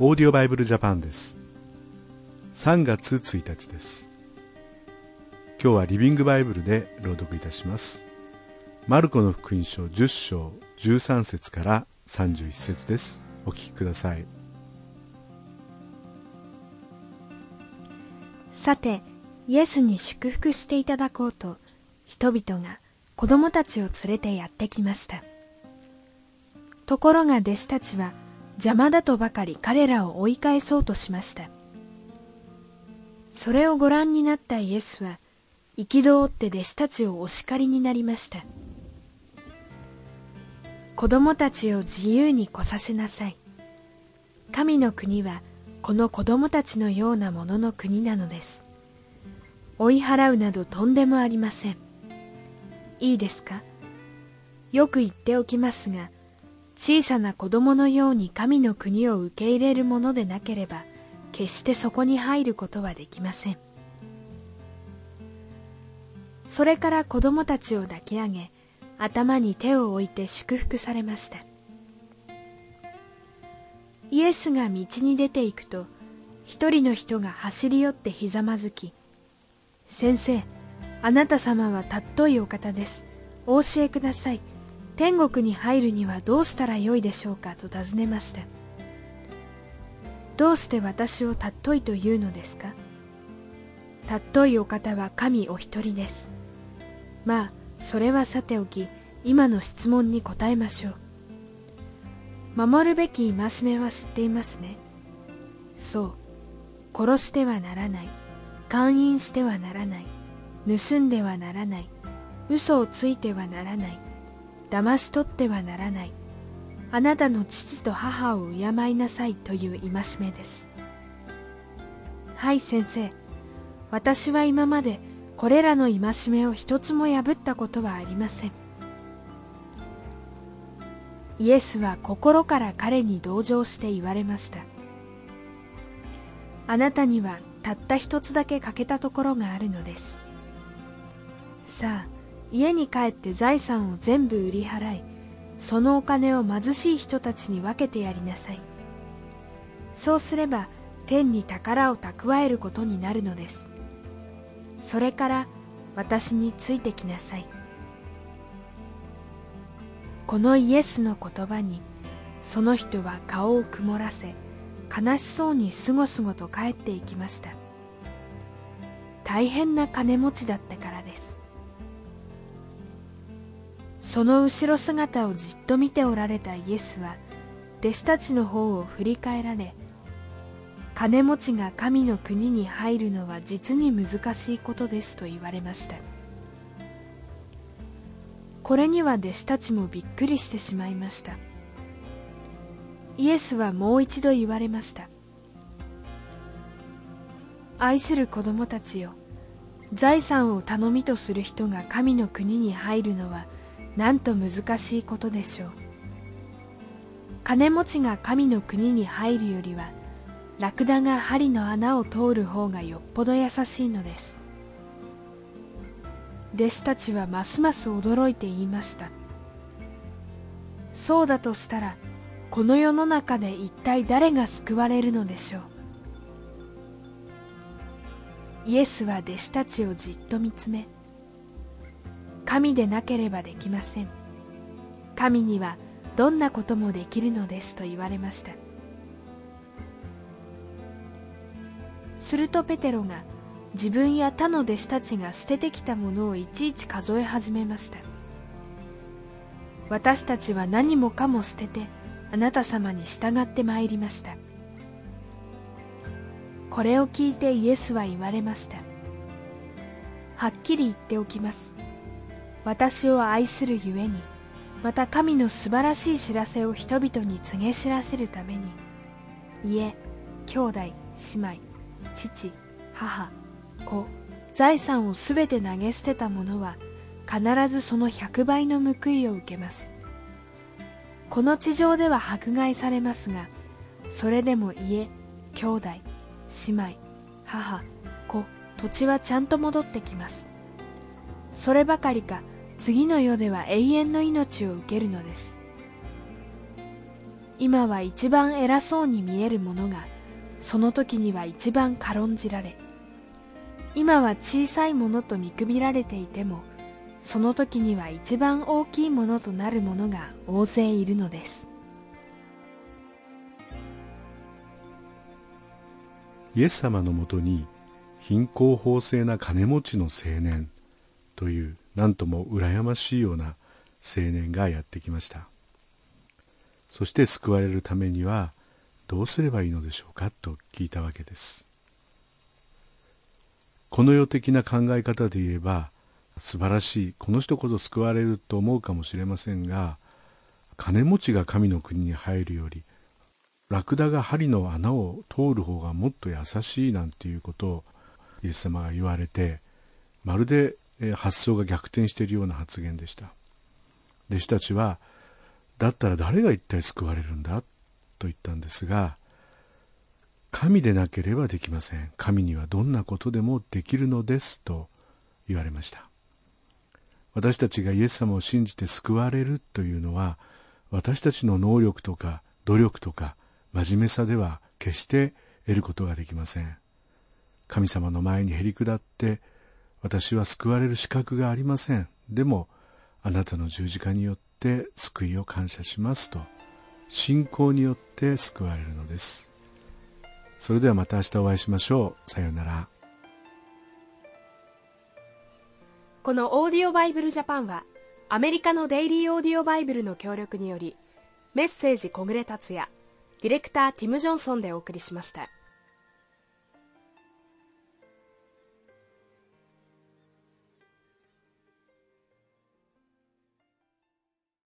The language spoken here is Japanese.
オーディオバイブルジャパンです。3月1日です。今日はリビングバイブルで朗読いたします。マルコの福音書10章13節から31節です。お聞きください。さてイエスに祝福していただこうと人々が子供たちを連れてやってきました。ところが弟子たちは邪魔だとばかり彼らを追い返そうとしました。それをご覧になったイエスは憤って弟子たちをお叱りになりました。子供たちを自由に来させなさい。神の国はこの子供たちのようなものの国なのです。追い払うなどとんでもありません。いいですか？よく言っておきますが小さな子供のように神の国を受け入れるものでなければ決してそこに入ることはできません。それから子供たちを抱き上げ頭に手を置いて祝福されました。イエスが道に出ていくと一人の人が走り寄ってひざまずき「先生あなた様は尊いお方です。お教えください。天国に入るにはどうしたらよいでしょうか？と尋ねました。どうして私を尊いというのですか？尊いお方は神お一人です。まあそれはさておき今の質問に答えましょう。守るべき戒めは知っていますね。そう。殺してはならない。勧誘してはならない。盗んではならない。嘘をついてはならない。騙し取ってはならない。あなたの父と母を敬いなさいという戒めです。はい先生。私は今までこれらの戒めを一つも破ったことはありません。イエスは心から彼に同情して言われました。あなたにはたった一つだけ欠けたところがあるのです。さあ家に帰って財産を全部売り払いそのお金を貧しい人たちに分けてやりなさい。そうすれば天に宝を蓄えることになるのです。それから私についてきなさい。このイエスの言葉にその人は顔を曇らせ悲しそうにすごすごと帰っていきました。大変な金持ちだったからです。その後ろ姿をじっと見ておられたイエスは弟子たちの方を振り返られ金持ちが神の国に入るのは実に難しいことですと言われました。これには弟子たちもびっくりしてしまいました。イエスはもう一度言われました。愛する子供たちよ財産を頼みとする人が神の国に入るのはなんと難しいことでしょう。金持ちが神の国に入るよりはラクダが針の穴を通る方がよっぽど優しいのです。弟子たちはますます驚いて言いました。そうだとしたらこの世の中で一体誰が救われるのでしょう。イエスは弟子たちをじっと見つめ神でなければできません。神にはどんなこともできるのですと言われました。するとペテロが自分や他の弟子たちが捨ててきたものをいちいち数え始めました。私たちは何もかも捨ててあなた様に従ってまいりました。これを聞いてイエスは言われました。はっきり言っておきます。私を愛するゆえにまた神の素晴らしい知らせを人々に告げ知らせるために家兄弟姉妹父母子財産をすべて投げ捨てた者は必ずその100倍の報いを受けます。この地上では迫害されますがそれでも家兄弟姉妹母子土地はちゃんと戻ってきます。そればかりか次の世では永遠の命を受けるのです。今は一番偉そうに見えるものがその時には一番軽んじられ今は小さいものと見くびられていてもその時には一番大きいものとなるものが大勢いるのです。イエス様のもとに貧困法制な金持ちの青年という何とも羨ましいような青年がやってきました。そして救われるためにはどうすればいいのでしょうかと聞いたわけです。この世的な考え方で言えば素晴らしいこの人こそ救われると思うかもしれませんが金持ちが神の国に入るよりラクダが針の穴を通る方がもっと優しいなんていうことをイエス様が言われてまるで発想が逆転しているような発言でした。弟子たちはだったら誰が一体救われるんだ？と言ったんですが神でなければできません。神にはどんなことでもできるのですと言われました私たちがイエス様を信じて救われるというのは私たちの能力とか努力とか真面目さでは決して得ることができません。神様の前にへり下って私は救われる資格がありません。でもあなたの十字架によって救いを感謝しますと信仰によって救われるのです。それではまた明日お会いしましょう。さようなら。このオーディオバイブルジャパンはアメリカのデイリーオーディオバイブルの協力によりメッセージ小暮達也ディレクターティム・ジョンソンでお送りしました。